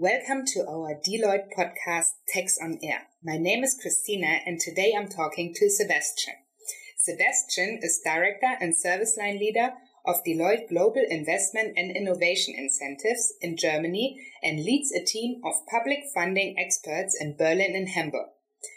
Welcome to our Deloitte podcast Tax on Air. My name is Christina and today I'm talking to Sebastian. Sebastian is Director and Service Line Leader of Deloitte Global Investment and Innovation Incentives in Germany and leads a team of public funding experts in Berlin and Hamburg.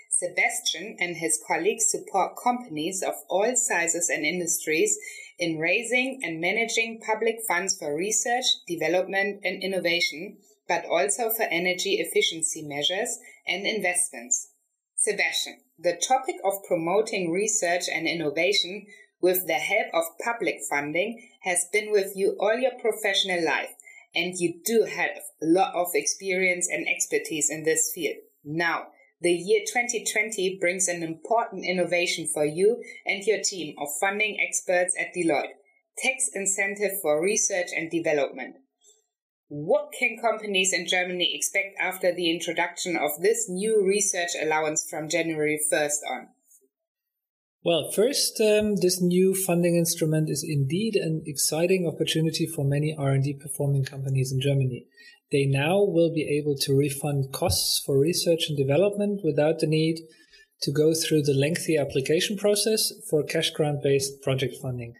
Sebastian and his colleagues support companies of all sizes and industries in raising and managing public funds for research, development and innovation but also for energy efficiency measures and investments. Sebastian, the topic of promoting research and innovation with the help of public funding has been with you all your professional life, and you do have a lot of experience and expertise in this field. Now, the year 2020 brings an important innovation for you and your team of funding experts at Deloitte. Tax incentive for research and development. What can companies in Germany expect after the introduction of this new research allowance from January 1st on? Well, first, um, this new funding instrument is indeed an exciting opportunity for many R&D performing companies in Germany. They now will be able to refund costs for research and development without the need to go through the lengthy application process for cash grant based project funding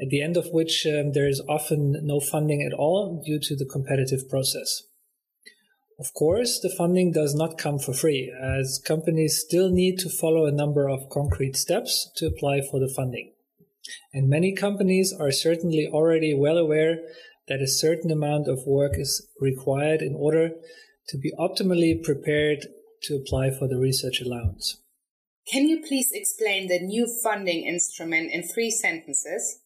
at the end of which um, there is often no funding at all due to the competitive process. Of course, the funding does not come for free, as companies still need to follow a number of concrete steps to apply for the funding. And many companies are certainly already well aware that a certain amount of work is required in order to be optimally prepared to apply for the research allowance. Can you please explain the new funding instrument in three sentences?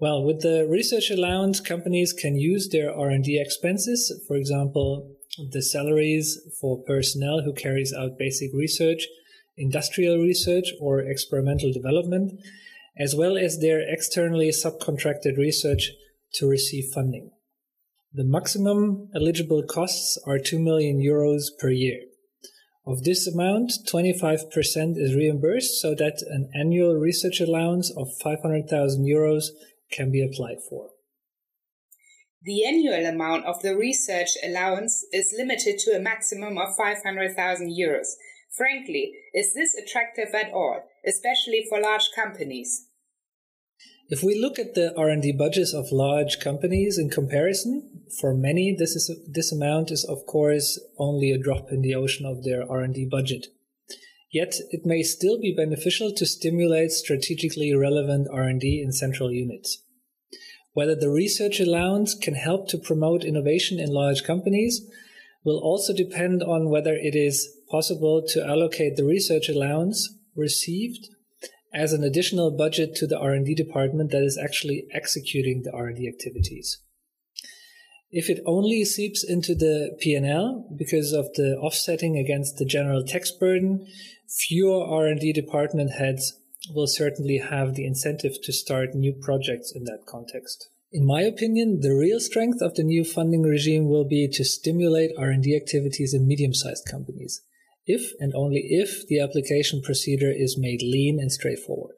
Well, with the research allowance, companies can use their R&D expenses, for example, the salaries for personnel who carries out basic research, industrial research, or experimental development, as well as their externally subcontracted research to receive funding. The maximum eligible costs are 2 million euros per year. Of this amount, 25% is reimbursed so that an annual research allowance of 500,000 euros can be applied for. The annual amount of the research allowance is limited to a maximum of 500,000 euros. Frankly, is this attractive at all, especially for large companies? If we look at the R&D budgets of large companies in comparison, for many this is this amount is of course only a drop in the ocean of their R&D budget. Yet it may still be beneficial to stimulate strategically relevant R&D in central units. Whether the research allowance can help to promote innovation in large companies will also depend on whether it is possible to allocate the research allowance received as an additional budget to the R&D department that is actually executing the R&D activities. If it only seeps into the P&L because of the offsetting against the general tax burden, fewer R&D department heads will certainly have the incentive to start new projects in that context. In my opinion, the real strength of the new funding regime will be to stimulate R&D activities in medium-sized companies, if and only if the application procedure is made lean and straightforward.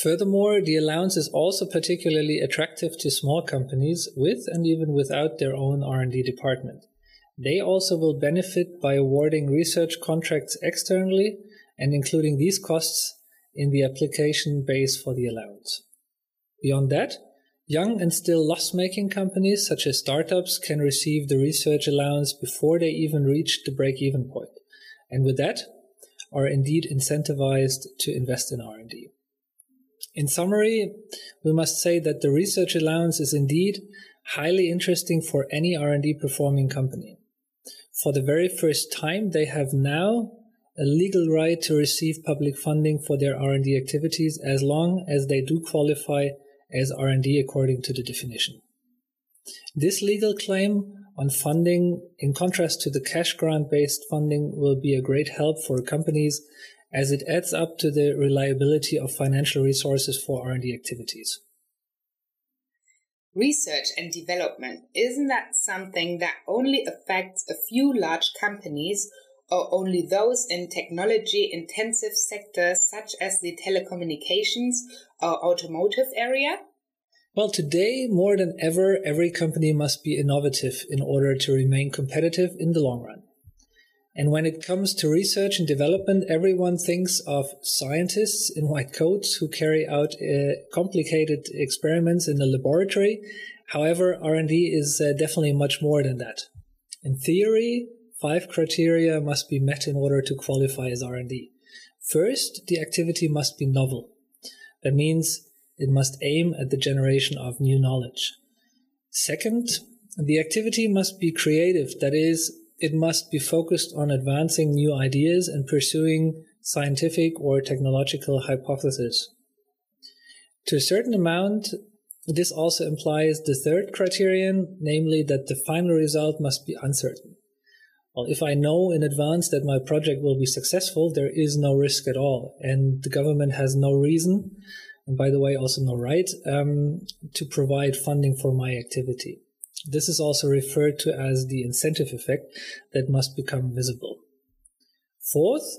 Furthermore, the allowance is also particularly attractive to small companies with and even without their own R&D department. They also will benefit by awarding research contracts externally and including these costs in the application base for the allowance. Beyond that, young and still loss making companies such as startups can receive the research allowance before they even reach the break even point, and with that are indeed incentivized to invest in R&D. In summary, we must say that the research allowance is indeed highly interesting for any R&D performing company for the very first time, they have now a legal right to receive public funding for their R&D activities as long as they do qualify as R&D according to the definition. This legal claim on funding, in contrast to the cash grant based funding, will be a great help for companies as it adds up to the reliability of financial resources for R&D activities. research and development, isn't that something that only affects a few large companies only those in technology intensive sectors such as the telecommunications or automotive area? Well, today, more than ever, every company must be innovative in order to remain competitive in the long run. And when it comes to research and development, everyone thinks of scientists in white coats who carry out uh, complicated experiments in the laboratory. However, R&D is uh, definitely much more than that. In theory, five criteria must be met in order to qualify as R&D. First, the activity must be novel. That means it must aim at the generation of new knowledge. Second, the activity must be creative. That is, it must be focused on advancing new ideas and pursuing scientific or technological hypotheses. To a certain amount, this also implies the third criterion, namely that the final result must be uncertain. Well, if I know in advance that my project will be successful, there is no risk at all, and the government has no reason, and by the way, also no right, um, to provide funding for my activity. This is also referred to as the incentive effect that must become visible. Fourth,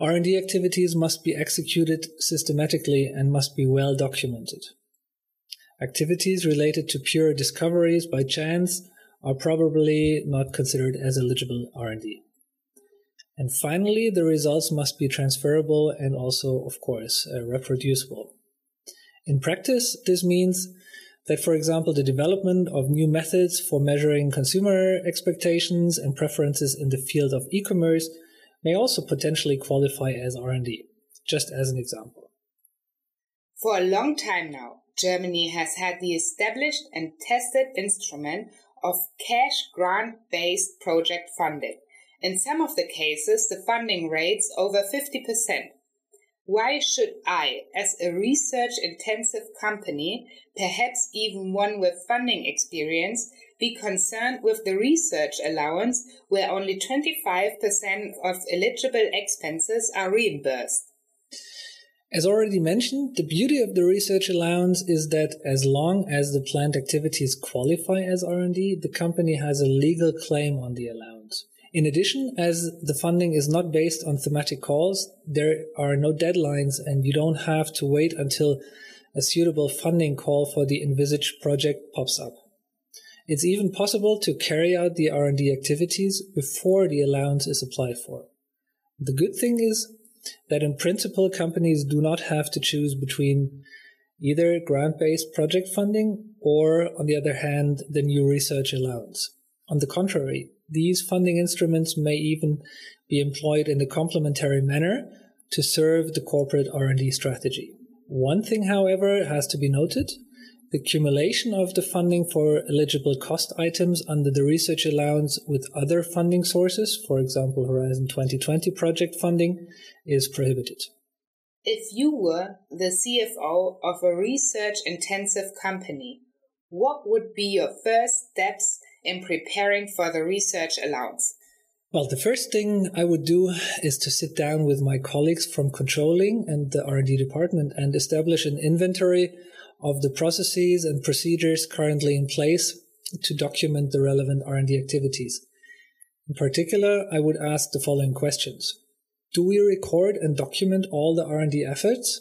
R&D activities must be executed systematically and must be well documented. Activities related to pure discoveries by chance are probably not considered as eligible R&D. And finally, the results must be transferable and also, of course, uh, reproducible. In practice, this means that, for example, the development of new methods for measuring consumer expectations and preferences in the field of e-commerce may also potentially qualify as R&D, just as an example. For a long time now, Germany has had the established and tested instrument of cash grant-based project funding. In some of the cases, the funding rates over 50%. Why should I, as a research intensive company, perhaps even one with funding experience, be concerned with the research allowance where only 25% of eligible expenses are reimbursed? As already mentioned, the beauty of the research allowance is that as long as the planned activities qualify as R&D, the company has a legal claim on the allowance. In addition, as the funding is not based on thematic calls, there are no deadlines and you don't have to wait until a suitable funding call for the envisaged project pops up. It's even possible to carry out the R&D activities before the allowance is applied for. The good thing is that in principle, companies do not have to choose between either grant-based project funding or, on the other hand, the new research allowance. On the contrary, these funding instruments may even be employed in a complementary manner to serve the corporate R&D strategy. One thing, however, has to be noted. The accumulation of the funding for eligible cost items under the research allowance with other funding sources, for example, Horizon 2020 project funding, is prohibited. If you were the CFO of a research intensive company, what would be your first steps in preparing for the research allowance? Well, the first thing I would do is to sit down with my colleagues from controlling and the R&D department and establish an inventory of the processes and procedures currently in place to document the relevant R&D activities. In particular, I would ask the following questions. Do we record and document all the R&D efforts?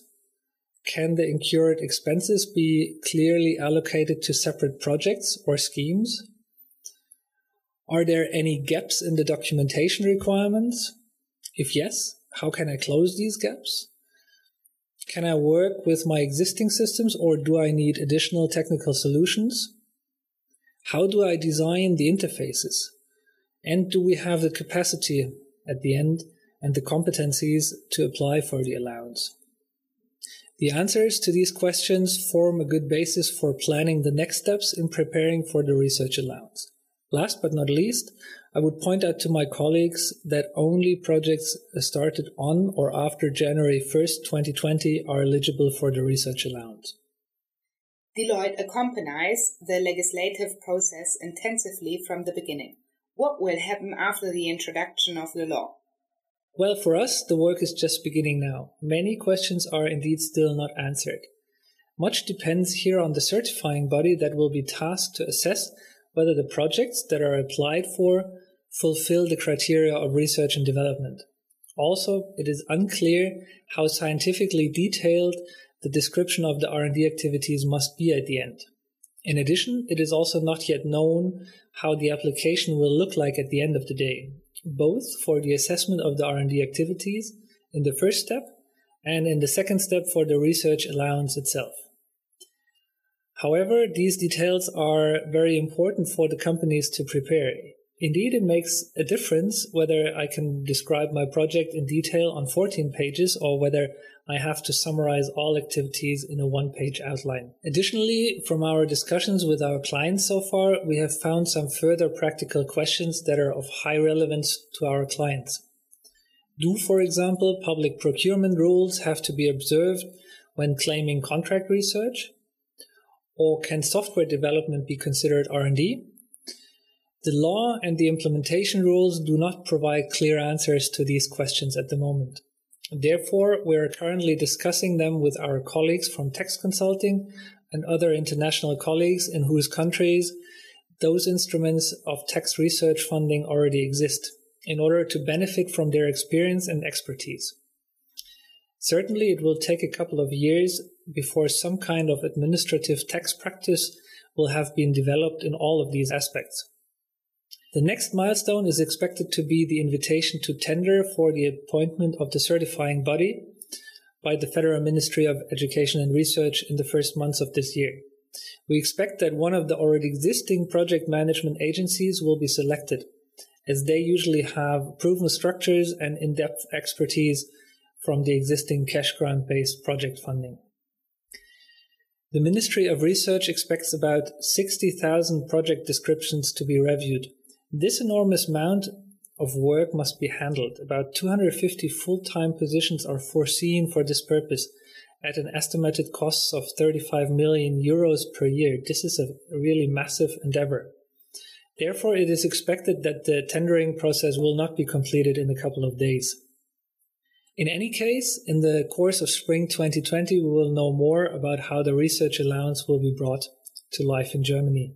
Can the incurred expenses be clearly allocated to separate projects or schemes? Are there any gaps in the documentation requirements? If yes, how can I close these gaps? Can I work with my existing systems or do I need additional technical solutions? How do I design the interfaces? And do we have the capacity at the end and the competencies to apply for the allowance? The answers to these questions form a good basis for planning the next steps in preparing for the research allowance. Last but not least, I would point out to my colleagues that only projects started on or after January 1st, 2020 are eligible for the research allowance. Deloitte accompanies the legislative process intensively from the beginning. What will happen after the introduction of the law? Well, for us, the work is just beginning now. Many questions are indeed still not answered. Much depends here on the certifying body that will be tasked to assess whether the projects that are applied for fulfill the criteria of research and development. Also, it is unclear how scientifically detailed the description of the R&D activities must be at the end. In addition, it is also not yet known how the application will look like at the end of the day, both for the assessment of the R&D activities in the first step and in the second step for the research allowance itself. However, these details are very important for the companies to prepare. Indeed, it makes a difference whether I can describe my project in detail on 14 pages or whether I have to summarize all activities in a one page outline. Additionally, from our discussions with our clients so far, we have found some further practical questions that are of high relevance to our clients. Do, for example, public procurement rules have to be observed when claiming contract research? Or can software development be considered R&D? The law and the implementation rules do not provide clear answers to these questions at the moment. Therefore, we are currently discussing them with our colleagues from tax consulting and other international colleagues in whose countries those instruments of tax research funding already exist in order to benefit from their experience and expertise. Certainly, it will take a couple of years before some kind of administrative tax practice will have been developed in all of these aspects. The next milestone is expected to be the invitation to tender for the appointment of the certifying body by the Federal Ministry of Education and Research in the first months of this year. We expect that one of the already existing project management agencies will be selected, as they usually have proven structures and in depth expertise from the existing cash grant based project funding. The Ministry of Research expects about 60,000 project descriptions to be reviewed. This enormous amount of work must be handled. About 250 full time positions are foreseen for this purpose at an estimated cost of 35 million euros per year. This is a really massive endeavor. Therefore, it is expected that the tendering process will not be completed in a couple of days. In any case, in the course of spring 2020, we will know more about how the research allowance will be brought to life in Germany.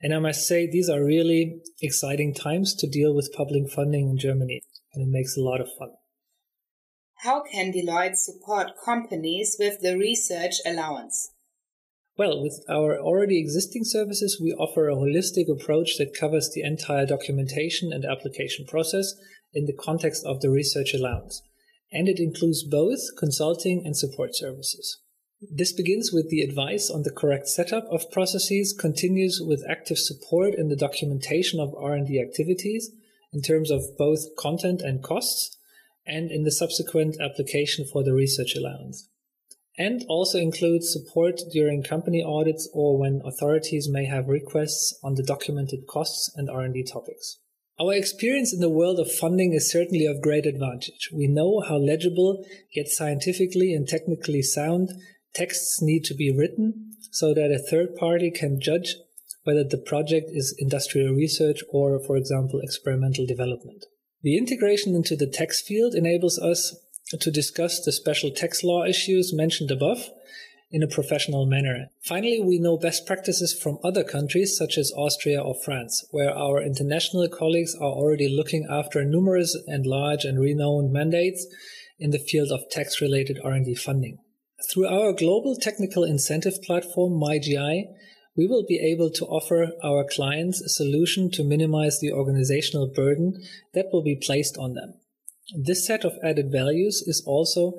And I must say, these are really exciting times to deal with public funding in Germany, and it makes a lot of fun. How can Deloitte support companies with the research allowance? Well, with our already existing services, we offer a holistic approach that covers the entire documentation and application process in the context of the research allowance and it includes both consulting and support services. This begins with the advice on the correct setup of processes, continues with active support in the documentation of R&D activities in terms of both content and costs, and in the subsequent application for the research allowance. And also includes support during company audits or when authorities may have requests on the documented costs and R&D topics. Our experience in the world of funding is certainly of great advantage. We know how legible, yet scientifically and technically sound texts need to be written so that a third party can judge whether the project is industrial research or, for example, experimental development. The integration into the text field enables us to discuss the special tax law issues mentioned above in a professional manner. Finally, we know best practices from other countries such as Austria or France, where our international colleagues are already looking after numerous and large and renowned mandates in the field of tax-related R&D funding. Through our global technical incentive platform, MyGI, we will be able to offer our clients a solution to minimize the organizational burden that will be placed on them. This set of added values is also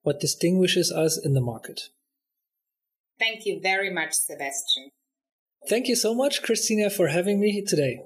what distinguishes us in the market. Thank you very much, Sebastian. Thank you so much, Christina, for having me today.